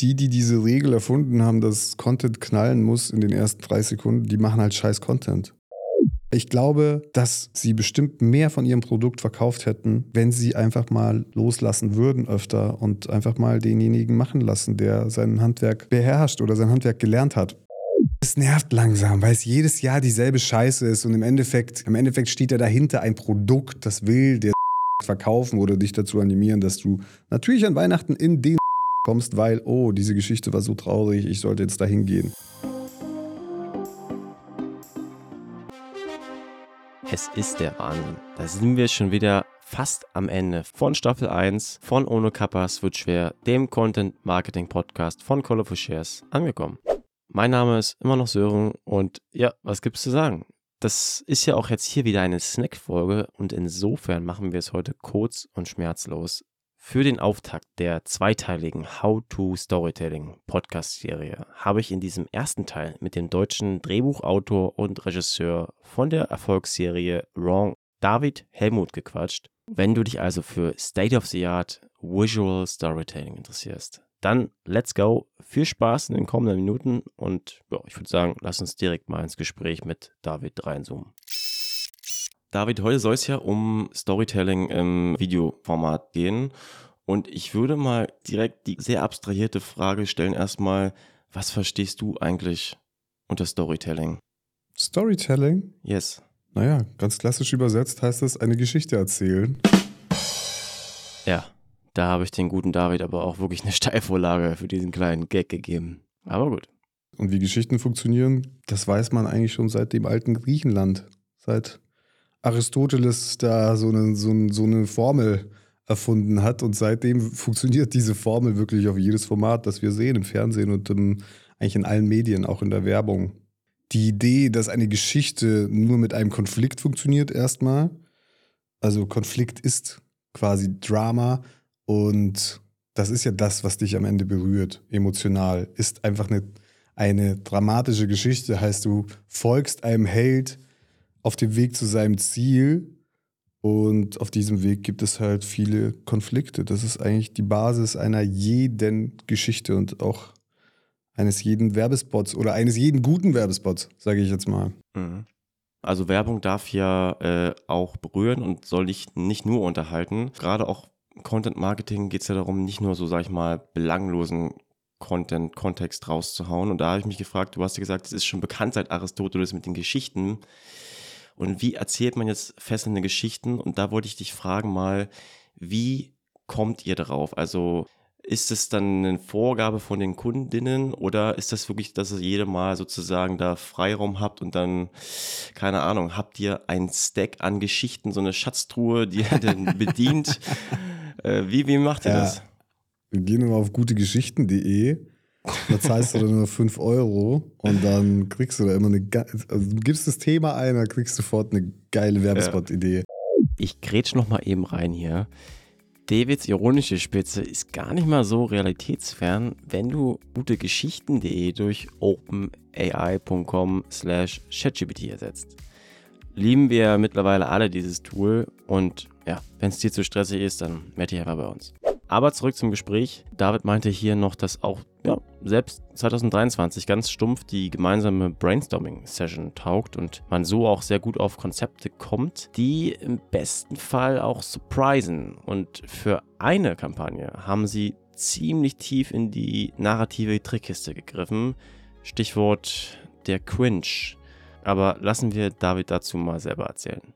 die, die diese Regel erfunden haben, dass Content knallen muss in den ersten drei Sekunden, die machen halt scheiß Content. Ich glaube, dass sie bestimmt mehr von ihrem Produkt verkauft hätten, wenn sie einfach mal loslassen würden öfter und einfach mal denjenigen machen lassen, der sein Handwerk beherrscht oder sein Handwerk gelernt hat. Es nervt langsam, weil es jedes Jahr dieselbe Scheiße ist und im Endeffekt, im Endeffekt steht ja dahinter ein Produkt, das will der verkaufen oder dich dazu animieren, dass du natürlich an Weihnachten in den kommst, weil, oh, diese Geschichte war so traurig, ich sollte jetzt dahin gehen. Es ist der Wahnsinn. Da sind wir schon wieder fast am Ende von Staffel 1 von Ohne Kappas wird schwer, dem Content Marketing Podcast von Colorful Shares angekommen. Mein Name ist immer noch Sören und ja, was gibt's zu sagen? Das ist ja auch jetzt hier wieder eine Snack-Folge und insofern machen wir es heute kurz und schmerzlos. Für den Auftakt der zweiteiligen How-to Storytelling Podcast-Serie habe ich in diesem ersten Teil mit dem deutschen Drehbuchautor und Regisseur von der Erfolgsserie Wrong David Helmut gequatscht. Wenn du dich also für State of the Art Visual Storytelling interessierst, dann let's go. Viel Spaß in den kommenden Minuten und ja, ich würde sagen, lass uns direkt mal ins Gespräch mit David reinzoomen. David, heute soll es ja um Storytelling im Videoformat gehen. Und ich würde mal direkt die sehr abstrahierte Frage stellen: erstmal, was verstehst du eigentlich unter Storytelling? Storytelling? Yes. Naja, ganz klassisch übersetzt heißt es eine Geschichte erzählen. Ja, da habe ich den guten David aber auch wirklich eine Steilvorlage für diesen kleinen Gag gegeben. Aber gut. Und wie Geschichten funktionieren, das weiß man eigentlich schon seit dem alten Griechenland. Seit Aristoteles da so eine, so, so eine Formel erfunden hat. Und seitdem funktioniert diese Formel wirklich auf jedes Format, das wir sehen im Fernsehen und im, eigentlich in allen Medien, auch in der Werbung. Die Idee, dass eine Geschichte nur mit einem Konflikt funktioniert, erstmal. Also Konflikt ist quasi Drama und das ist ja das, was dich am Ende berührt, emotional. Ist einfach eine, eine dramatische Geschichte. Heißt, du folgst einem Held, auf dem Weg zu seinem Ziel. Und auf diesem Weg gibt es halt viele Konflikte. Das ist eigentlich die Basis einer jeden Geschichte und auch eines jeden Werbespots oder eines jeden guten Werbespots, sage ich jetzt mal. Mhm. Also Werbung darf ja äh, auch berühren und soll nicht, nicht nur unterhalten. Gerade auch Content Marketing geht es ja darum, nicht nur so, sag ich mal, belanglosen Content, Kontext rauszuhauen. Und da habe ich mich gefragt, du hast ja gesagt, es ist schon bekannt seit Aristoteles mit den Geschichten. Und wie erzählt man jetzt fesselnde Geschichten? Und da wollte ich dich fragen mal, wie kommt ihr darauf? Also ist es dann eine Vorgabe von den Kundinnen oder ist das wirklich, dass ihr jede Mal sozusagen da Freiraum habt und dann, keine Ahnung, habt ihr ein Stack an Geschichten, so eine Schatztruhe, die ihr dann bedient? äh, wie, wie macht ihr ja. das? Wir gehen immer auf gutegeschichten.de da zahlst du dann nur 5 Euro und dann kriegst du da immer eine, also du gibst das Thema ein, dann kriegst du sofort eine geile Werbespot-Idee. Ich grätsch noch mal eben rein hier. Davids ironische Spitze ist gar nicht mal so realitätsfern, wenn du gutegeschichten.de durch openai.com slash chatgpt ersetzt. Lieben wir mittlerweile alle dieses Tool und ja, wenn es dir zu stressig ist, dann melde dich einfach bei uns. Aber zurück zum Gespräch. David meinte hier noch, dass auch ja, selbst 2023 ganz stumpf die gemeinsame Brainstorming-Session taugt und man so auch sehr gut auf Konzepte kommt, die im besten Fall auch surprisen. Und für eine Kampagne haben sie ziemlich tief in die narrative Trickkiste gegriffen. Stichwort der Cringe. Aber lassen wir David dazu mal selber erzählen.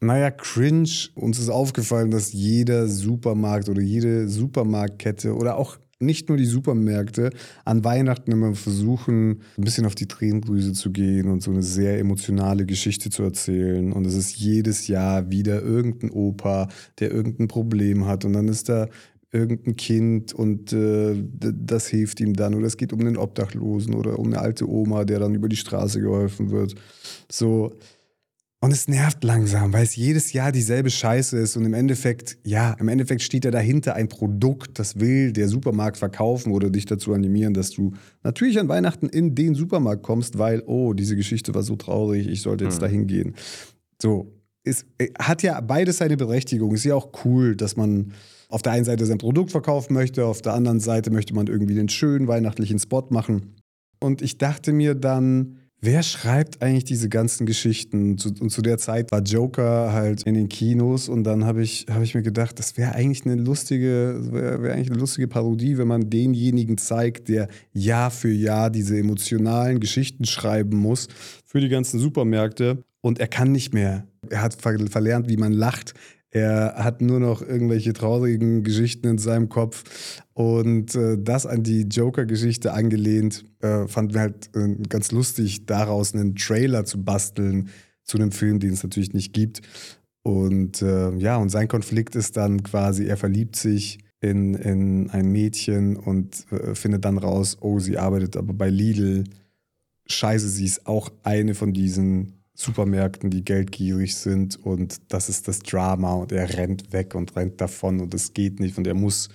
Naja, cringe. Uns ist aufgefallen, dass jeder Supermarkt oder jede Supermarktkette oder auch nicht nur die Supermärkte an Weihnachten immer versuchen, ein bisschen auf die Tränendrüse zu gehen und so eine sehr emotionale Geschichte zu erzählen. Und es ist jedes Jahr wieder irgendein Opa, der irgendein Problem hat. Und dann ist da irgendein Kind und äh, das hilft ihm dann. Oder es geht um einen Obdachlosen oder um eine alte Oma, der dann über die Straße geholfen wird. So und es nervt langsam, weil es jedes Jahr dieselbe Scheiße ist und im Endeffekt, ja, im Endeffekt steht ja dahinter ein Produkt, das will der Supermarkt verkaufen oder dich dazu animieren, dass du natürlich an Weihnachten in den Supermarkt kommst, weil, oh, diese Geschichte war so traurig, ich sollte jetzt mhm. dahin gehen. So, es äh, hat ja beides seine Berechtigung. Ist ja auch cool, dass man auf der einen Seite sein Produkt verkaufen möchte, auf der anderen Seite möchte man irgendwie den schönen weihnachtlichen Spot machen. Und ich dachte mir dann, Wer schreibt eigentlich diese ganzen Geschichten? und zu der Zeit war Joker halt in den Kinos und dann habe ich, hab ich mir gedacht, das wäre eigentlich eine lustige, wäre wär eigentlich eine lustige Parodie, wenn man denjenigen zeigt, der Jahr für Jahr diese emotionalen Geschichten schreiben muss für die ganzen Supermärkte und er kann nicht mehr. Er hat verlernt, wie man lacht. Er hat nur noch irgendwelche traurigen Geschichten in seinem Kopf. Und äh, das an die Joker-Geschichte angelehnt, äh, fanden wir halt äh, ganz lustig, daraus einen Trailer zu basteln zu einem Film, den es natürlich nicht gibt. Und äh, ja, und sein Konflikt ist dann quasi, er verliebt sich in, in ein Mädchen und äh, findet dann raus, oh, sie arbeitet aber bei Lidl. Scheiße, sie ist auch eine von diesen Supermärkten, die geldgierig sind und das ist das Drama und er rennt weg und rennt davon und es geht nicht und er muss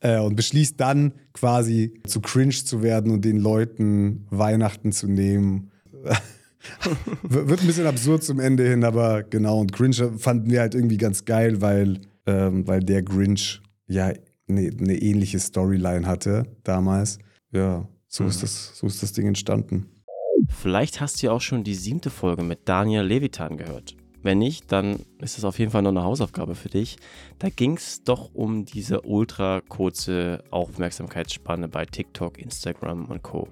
äh, und beschließt dann quasi zu cringe zu werden und den Leuten Weihnachten zu nehmen. Wird ein bisschen absurd zum Ende hin, aber genau und Cringe fanden wir halt irgendwie ganz geil, weil, ähm, weil der Grinch ja eine ne ähnliche Storyline hatte damals. Ja, so, mhm. ist das, so ist das Ding entstanden. Vielleicht hast du ja auch schon die siebte Folge mit Daniel Levitan gehört. Wenn nicht, dann ist es auf jeden Fall noch eine Hausaufgabe für dich. Da ging es doch um diese ultra kurze Aufmerksamkeitsspanne bei TikTok, Instagram und Co.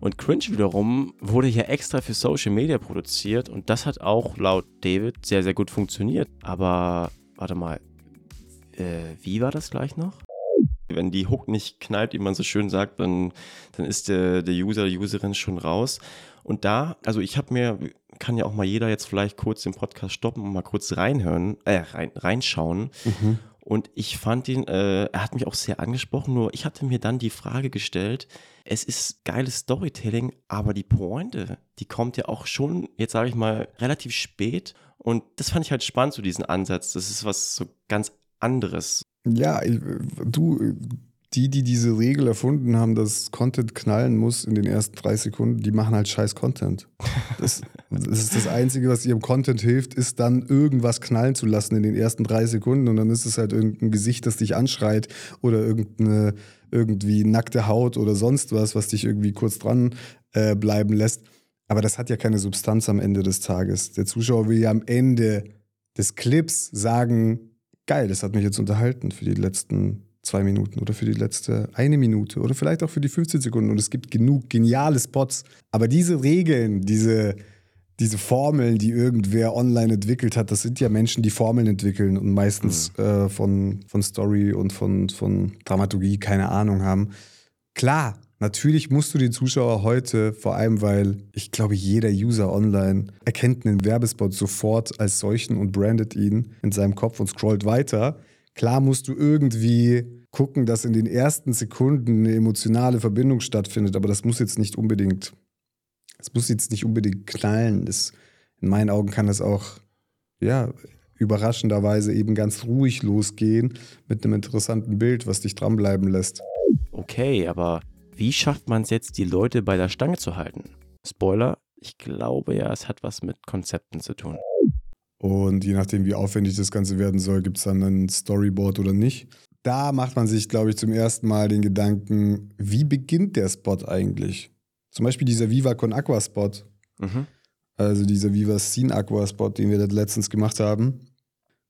Und Cringe wiederum wurde hier extra für Social Media produziert und das hat auch laut David sehr, sehr gut funktioniert. Aber warte mal, äh, wie war das gleich noch? Wenn die Hook nicht knallt, wie man so schön sagt, dann, dann ist der, der User, die Userin schon raus. Und da, also ich habe mir, kann ja auch mal jeder jetzt vielleicht kurz den Podcast stoppen und mal kurz reinhören, äh, rein, reinschauen. Mhm. Und ich fand ihn, äh, er hat mich auch sehr angesprochen, nur ich hatte mir dann die Frage gestellt, es ist geiles Storytelling, aber die Pointe, die kommt ja auch schon, jetzt sage ich mal, relativ spät. Und das fand ich halt spannend, so diesen Ansatz. Das ist was so ganz anderes. Ja, du, die, die diese Regel erfunden haben, dass Content knallen muss in den ersten drei Sekunden, die machen halt scheiß Content. Das, das, ist das Einzige, was ihrem Content hilft, ist dann irgendwas knallen zu lassen in den ersten drei Sekunden und dann ist es halt irgendein Gesicht, das dich anschreit oder irgendeine irgendwie nackte Haut oder sonst was, was dich irgendwie kurz dran äh, bleiben lässt. Aber das hat ja keine Substanz am Ende des Tages. Der Zuschauer will ja am Ende des Clips sagen, geil, das hat mich jetzt unterhalten für die letzten zwei Minuten oder für die letzte eine Minute oder vielleicht auch für die 15 Sekunden. Und es gibt genug geniale Spots. Aber diese Regeln, diese, diese Formeln, die irgendwer online entwickelt hat, das sind ja Menschen, die Formeln entwickeln und meistens mhm. äh, von, von Story und von, von Dramaturgie keine Ahnung haben. Klar, Natürlich musst du den Zuschauer heute, vor allem weil ich glaube, jeder User online erkennt einen Werbespot sofort als solchen und brandet ihn in seinem Kopf und scrollt weiter. Klar musst du irgendwie gucken, dass in den ersten Sekunden eine emotionale Verbindung stattfindet, aber das muss jetzt nicht unbedingt, das muss jetzt nicht unbedingt knallen. Das, in meinen Augen kann das auch, ja, überraschenderweise eben ganz ruhig losgehen mit einem interessanten Bild, was dich dranbleiben lässt. Okay, aber wie schafft man es jetzt, die Leute bei der Stange zu halten? Spoiler, ich glaube ja, es hat was mit Konzepten zu tun. Und je nachdem, wie aufwendig das Ganze werden soll, gibt es dann ein Storyboard oder nicht. Da macht man sich, glaube ich, zum ersten Mal den Gedanken, wie beginnt der Spot eigentlich? Zum Beispiel dieser Viva Con Aqua Spot. Mhm. Also dieser Viva Scene Aqua Spot, den wir letztens gemacht haben.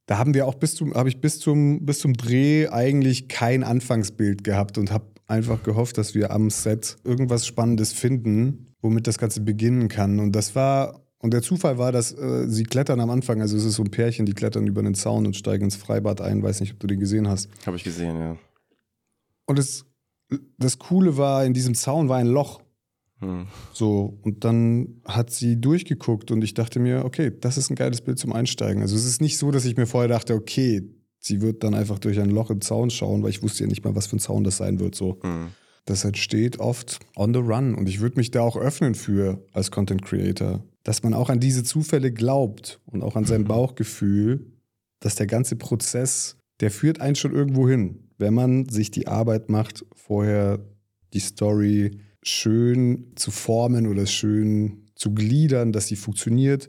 Da haben wir auch bis zum, habe ich bis zum, bis zum Dreh eigentlich kein Anfangsbild gehabt und habe einfach gehofft, dass wir am Set irgendwas Spannendes finden, womit das Ganze beginnen kann. Und das war, und der Zufall war, dass äh, sie klettern am Anfang, also es ist so ein Pärchen, die klettern über den Zaun und steigen ins Freibad ein. Weiß nicht, ob du den gesehen hast. Habe ich gesehen, ja. Und das, das Coole war, in diesem Zaun war ein Loch. Hm. So, und dann hat sie durchgeguckt und ich dachte mir, okay, das ist ein geiles Bild zum Einsteigen. Also es ist nicht so, dass ich mir vorher dachte, okay, sie wird dann einfach durch ein Loch im Zaun schauen, weil ich wusste ja nicht mal, was für ein Zaun das sein wird. So. Mhm. Das entsteht oft on the run und ich würde mich da auch öffnen für als Content Creator, dass man auch an diese Zufälle glaubt und auch an sein mhm. Bauchgefühl, dass der ganze Prozess, der führt einen schon irgendwo hin, wenn man sich die Arbeit macht, vorher die Story schön zu formen oder schön zu gliedern, dass sie funktioniert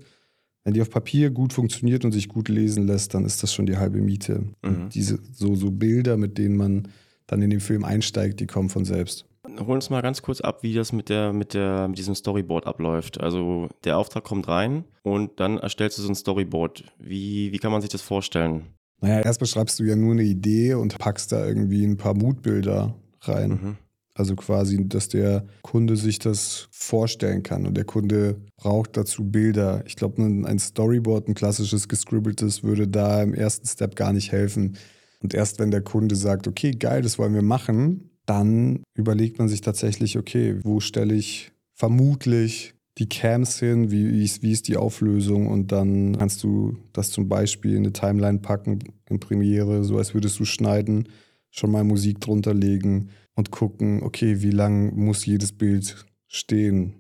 Wenn die auf Papier gut funktioniert und sich gut lesen lässt, dann ist das schon die halbe Miete. Mhm. Diese so, so Bilder, mit denen man dann in den Film einsteigt, die kommen von selbst. Hol uns mal ganz kurz ab, wie das mit, der, mit, der, mit diesem Storyboard abläuft. Also der Auftrag kommt rein und dann erstellst du so ein Storyboard. Wie, wie kann man sich das vorstellen? Naja, erst beschreibst du ja nur eine Idee und packst da irgendwie ein paar Mutbilder rein. Mhm. Also quasi, dass der Kunde sich das vorstellen kann und der Kunde braucht dazu Bilder. Ich glaube, ein Storyboard, ein klassisches gescribbeltes, würde da im ersten Step gar nicht helfen. Und erst wenn der Kunde sagt, okay, geil, das wollen wir machen, dann überlegt man sich tatsächlich, okay, wo stelle ich vermutlich die Cams hin, wie ist, wie ist die Auflösung und dann kannst du das zum Beispiel in eine Timeline packen, in Premiere, so als würdest du schneiden, schon mal Musik drunter legen und gucken, okay, wie lang muss jedes Bild stehen.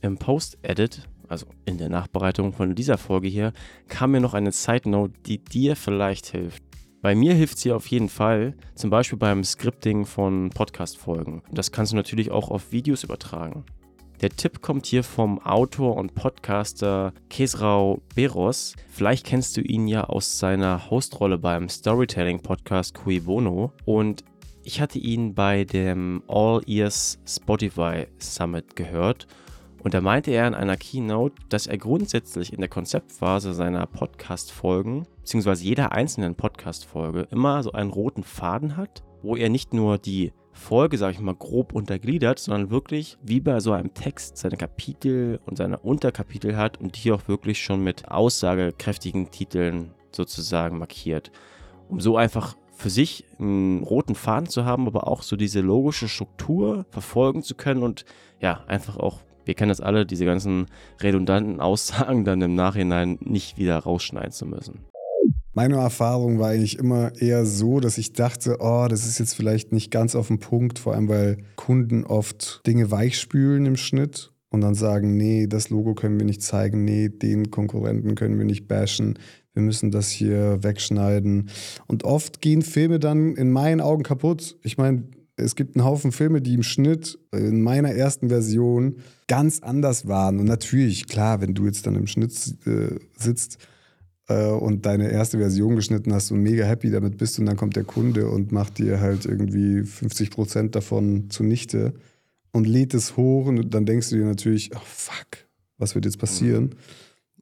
Im Post-Edit, also in der Nachbereitung von dieser Folge hier, kam mir noch eine Side-Note, die dir vielleicht hilft. Bei mir hilft sie auf jeden Fall, zum Beispiel beim Scripting von Podcast-Folgen. Das kannst du natürlich auch auf Videos übertragen. Der Tipp kommt hier vom Autor und Podcaster Kesrau Beros. Vielleicht kennst du ihn ja aus seiner Hostrolle beim Storytelling-Podcast Cui Bono. Und ich hatte ihn bei dem All Ears Spotify Summit gehört. Und da meinte er in einer Keynote, dass er grundsätzlich in der Konzeptphase seiner Podcast-Folgen, beziehungsweise jeder einzelnen Podcast-Folge, immer so einen roten Faden hat, wo er nicht nur die Folge, sage ich mal, grob untergliedert, sondern wirklich wie bei so einem Text seine Kapitel und seine Unterkapitel hat und die auch wirklich schon mit aussagekräftigen Titeln sozusagen markiert. Um so einfach für sich einen roten Faden zu haben, aber auch so diese logische Struktur verfolgen zu können und ja, einfach auch, wir kennen das alle, diese ganzen redundanten Aussagen dann im Nachhinein nicht wieder rausschneiden zu müssen. Meine Erfahrung war eigentlich immer eher so, dass ich dachte, oh, das ist jetzt vielleicht nicht ganz auf den Punkt, vor allem weil Kunden oft Dinge weichspülen im Schnitt und dann sagen, nee, das Logo können wir nicht zeigen, nee, den Konkurrenten können wir nicht bashen, wir müssen das hier wegschneiden. Und oft gehen Filme dann in meinen Augen kaputt. Ich meine, es gibt einen Haufen Filme, die im Schnitt in meiner ersten Version ganz anders waren. Und natürlich, klar, wenn du jetzt dann im Schnitt äh, sitzt, äh, und deine erste Version geschnitten hast und mega happy damit bist und dann kommt der Kunde und macht dir halt irgendwie 50 Prozent davon zunichte und lädt es hoch und dann denkst du dir natürlich, oh fuck, was wird jetzt passieren? Mhm.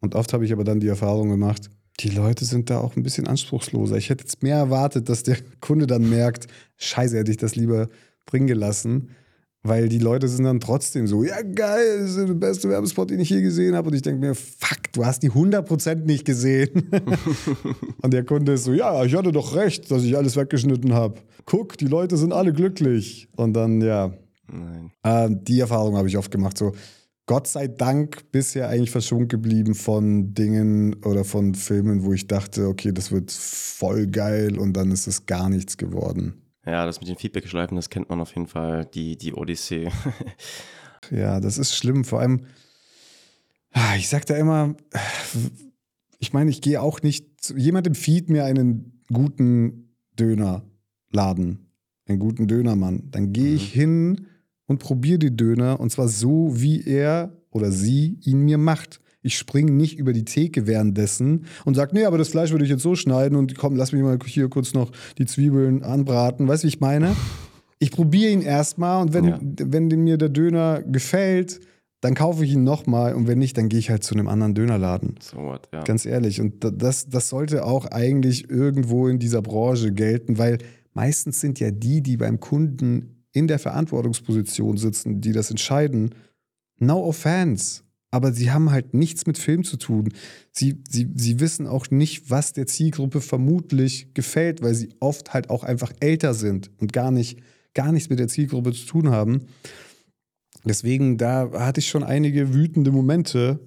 Und oft habe ich aber dann die Erfahrung gemacht, die Leute sind da auch ein bisschen anspruchsloser. Ich hätte jetzt mehr erwartet, dass der Kunde dann merkt, scheiße, hätte ich das lieber bringen gelassen. Weil die Leute sind dann trotzdem so, ja geil, das ist der beste Werbespot, den ich je gesehen habe. Und ich denke mir, fuck, du hast die 100% nicht gesehen. und der Kunde ist so, ja, ich hatte doch recht, dass ich alles weggeschnitten habe. Guck, die Leute sind alle glücklich. Und dann, ja. Äh, die Erfahrung habe ich oft gemacht. So, Gott sei Dank bisher eigentlich verschont geblieben von Dingen oder von Filmen, wo ich dachte, okay, das wird voll geil und dann ist es gar nichts geworden. Ja, das mit den Feedback-Schleifen, das kennt man auf jeden Fall, die, die Odyssee. ja, das ist schlimm. Vor allem, ah, ich sag da immer, ich meine, ich gehe auch nicht, jemand empfiehlt mir einen guten Dönerladen, einen guten Dönermann. Dann gehe ich mhm. hin und probiere die Döner und zwar so, wie er oder sie ihn mir macht. Ich springe nicht über die Theke währenddessen und sage, nee, aber das Fleisch würde ich jetzt so schneiden und komm, lass mich mal hier kurz noch die Zwiebeln anbraten. Weißt du, wie ich meine? Ich probiere ihn erstmal und wenn, ja. wenn mir der Döner gefällt, dann kaufe ich ihn nochmal und wenn nicht, dann gehe ich halt zu einem anderen Dönerladen. So what, ja. Ganz ehrlich. Und das, das sollte auch eigentlich irgendwo in dieser Branche gelten, weil meistens sind ja die, die beim Kunden in der Verantwortungsposition sitzen, die das entscheiden, no offense aber sie haben halt nichts mit Film zu tun. Sie, sie, sie wissen auch nicht, was der Zielgruppe vermutlich gefällt, weil sie oft halt auch einfach älter sind und gar, nicht, gar nichts mit der Zielgruppe zu tun haben. Deswegen, da hatte ich schon einige wütende Momente,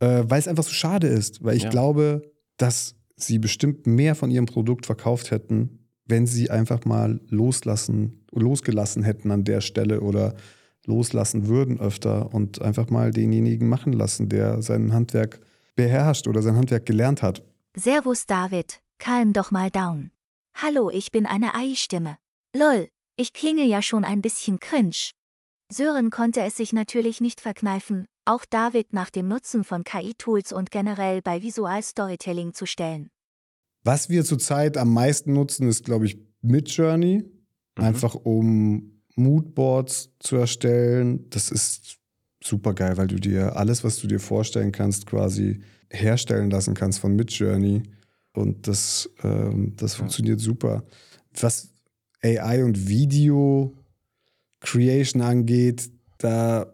äh, weil es einfach so schade ist, weil ich ja. glaube, dass sie bestimmt mehr von ihrem Produkt verkauft hätten, wenn sie einfach mal loslassen, losgelassen hätten an der Stelle oder loslassen würden öfter und einfach mal denjenigen machen lassen, der sein Handwerk beherrscht oder sein Handwerk gelernt hat. Servus David, calm doch mal down. Hallo, ich bin eine Ei-Stimme. Lol, ich klinge ja schon ein bisschen cringe. Sören konnte es sich natürlich nicht verkneifen, auch David nach dem Nutzen von KI-Tools und generell bei Visual Storytelling zu stellen. Was wir zurzeit am meisten nutzen, ist, glaube ich, Midjourney. Mhm. Einfach um Moodboards zu erstellen. Das ist super geil, weil du dir alles, was du dir vorstellen kannst, quasi herstellen lassen kannst von Midjourney. Und das, ähm, das funktioniert super. Was AI und Video Creation angeht, da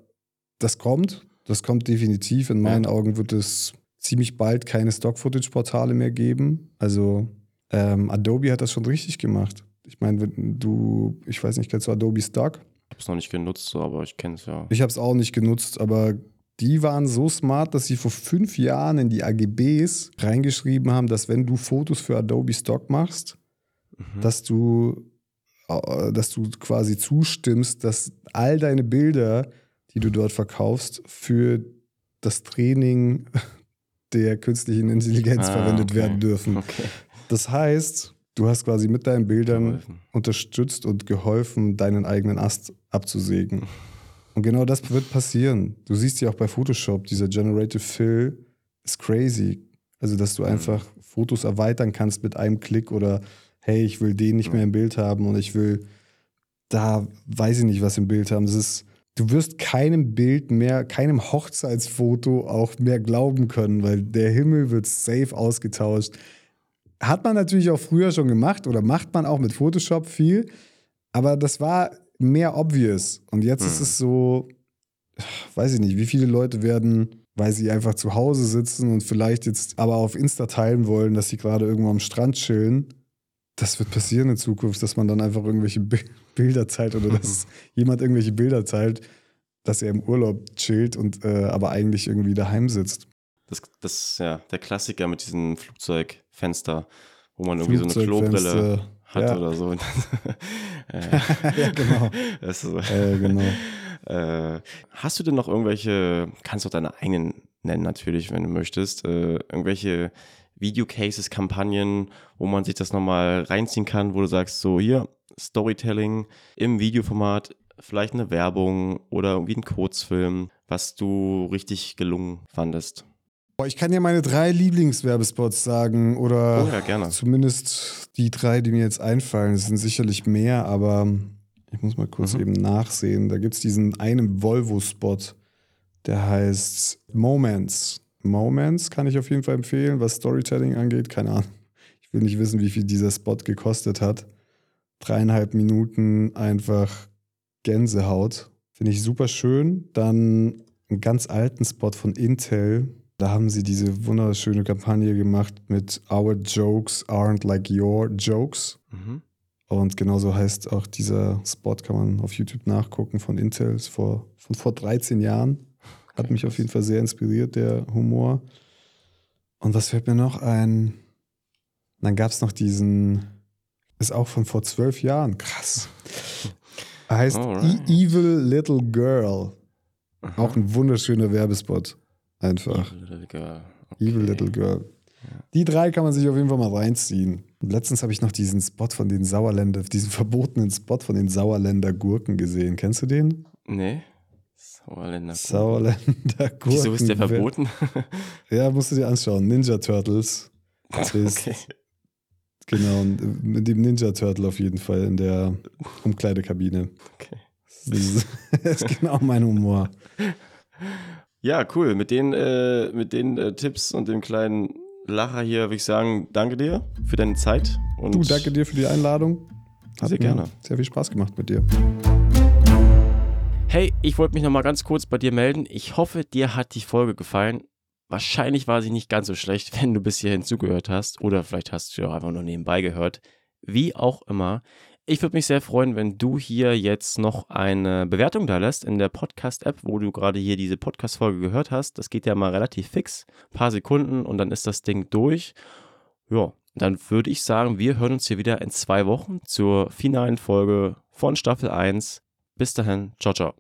das kommt. Das kommt definitiv. In meinen Augen wird es ziemlich bald keine Stock-Footage-Portale mehr geben. Also ähm, Adobe hat das schon richtig gemacht. Ich meine, du, ich weiß nicht, kennst du Adobe Stock? Ich habe es noch nicht genutzt, aber ich kenne es ja. Ich habe es auch nicht genutzt, aber die waren so smart, dass sie vor fünf Jahren in die AGBs reingeschrieben haben, dass wenn du Fotos für Adobe Stock machst, Mhm. dass du, äh, dass du quasi zustimmst, dass all deine Bilder, die du dort verkaufst, für das Training der künstlichen Intelligenz Ah, verwendet okay. werden dürfen. Okay. Das heißt, du hast quasi mit deinen Bildern Geholfen. unterstützt und geholfen, deinen eigenen Ast abzusägen. Und genau das wird passieren. Du siehst ja auch bei Photoshop, dieser Generative Fill ist crazy. Also, dass du einfach Fotos erweitern kannst mit einem Klick oder hey, ich will den nicht mehr im Bild haben und ich will da, weiß ich nicht, was im Bild haben. Das ist, du wirst keinem Bild mehr, keinem Hochzeitsfoto auch mehr glauben können, weil der Himmel wird safe ausgetauscht. Hat man natürlich auch früher schon gemacht oder macht man auch mit Photoshop viel, aber das war mehr obvious. Und jetzt ist es so, weiß ich nicht, wie viele Leute werden, weil sie einfach zu Hause sitzen und vielleicht jetzt aber auf Insta teilen wollen, dass sie gerade irgendwo am Strand chillen. Das wird passieren in Zukunft, dass man dann einfach irgendwelche Bi- Bilder teilt oder dass jemand irgendwelche Bilder teilt, dass er im Urlaub chillt und äh, aber eigentlich irgendwie daheim sitzt. Das, das ist ja der Klassiker mit diesem Flugzeugfenster, wo man irgendwie so eine Klobrille hat ja. oder so. äh, ja, genau. das ist so. äh, genau. Äh, hast du denn noch irgendwelche, kannst du deine eigenen nennen natürlich, wenn du möchtest, äh, irgendwelche Videocases, Kampagnen, wo man sich das nochmal reinziehen kann, wo du sagst, so hier, Storytelling im Videoformat, vielleicht eine Werbung oder irgendwie ein Kurzfilm, was du richtig gelungen fandest. Ich kann ja meine drei Lieblingswerbespots sagen oder Oh ja, gerne. zumindest die drei, die mir jetzt einfallen. Es sind sicherlich mehr, aber ich muss mal kurz Mhm. eben nachsehen. Da gibt es diesen einen Volvo-Spot, der heißt Moments. Moments kann ich auf jeden Fall empfehlen, was Storytelling angeht. Keine Ahnung. Ich will nicht wissen, wie viel dieser Spot gekostet hat. Dreieinhalb Minuten einfach Gänsehaut. Finde ich super schön. Dann einen ganz alten Spot von Intel. Da haben sie diese wunderschöne Kampagne gemacht mit Our Jokes aren't like your jokes. Mhm. Und genauso heißt auch dieser Spot, kann man auf YouTube nachgucken, von Intel, ist vor, von vor 13 Jahren. Hat mich auf jeden Fall sehr inspiriert, der Humor. Und was fällt mir noch ein? Dann gab es noch diesen, ist auch von vor zwölf Jahren, krass. Er heißt Alright. E- Evil Little Girl. Aha. Auch ein wunderschöner Werbespot. Einfach. Evil Little Girl. Evil Okay. Little Girl. Die drei kann man sich auf jeden Fall mal reinziehen. Und letztens habe ich noch diesen Spot von den Sauerländer, diesen verbotenen Spot von den Sauerländer Gurken gesehen. Kennst du den? Nee. Sauerländer. Sauerländer Gurken. Wieso ist der verboten? Ja, musst du dir anschauen. Ninja Turtles. Ist, okay. Genau, und äh, mit dem Ninja Turtle auf jeden Fall in der Umkleidekabine. okay. Das ist, das ist genau mein Humor. Ja, cool. Mit den, äh, mit den äh, Tipps und dem kleinen Lacher hier würde ich sagen, danke dir für deine Zeit. Und Du, danke dir für die Einladung. Hat Sehr gerne. Sehr viel Spaß gemacht mit dir. Hey, ich wollte mich noch mal ganz kurz bei dir melden. Ich hoffe, dir hat die Folge gefallen. Wahrscheinlich war sie nicht ganz so schlecht, wenn du bis hierhin zugehört hast. Oder vielleicht hast du ja auch einfach nur nebenbei gehört. Wie auch immer. Ich würde mich sehr freuen, wenn du hier jetzt noch eine Bewertung da lässt in der Podcast-App, wo du gerade hier diese Podcast-Folge gehört hast. Das geht ja mal relativ fix. Ein paar Sekunden und dann ist das Ding durch. Ja, dann würde ich sagen, wir hören uns hier wieder in zwei Wochen zur finalen Folge von Staffel 1. Bis dahin, ciao, ciao.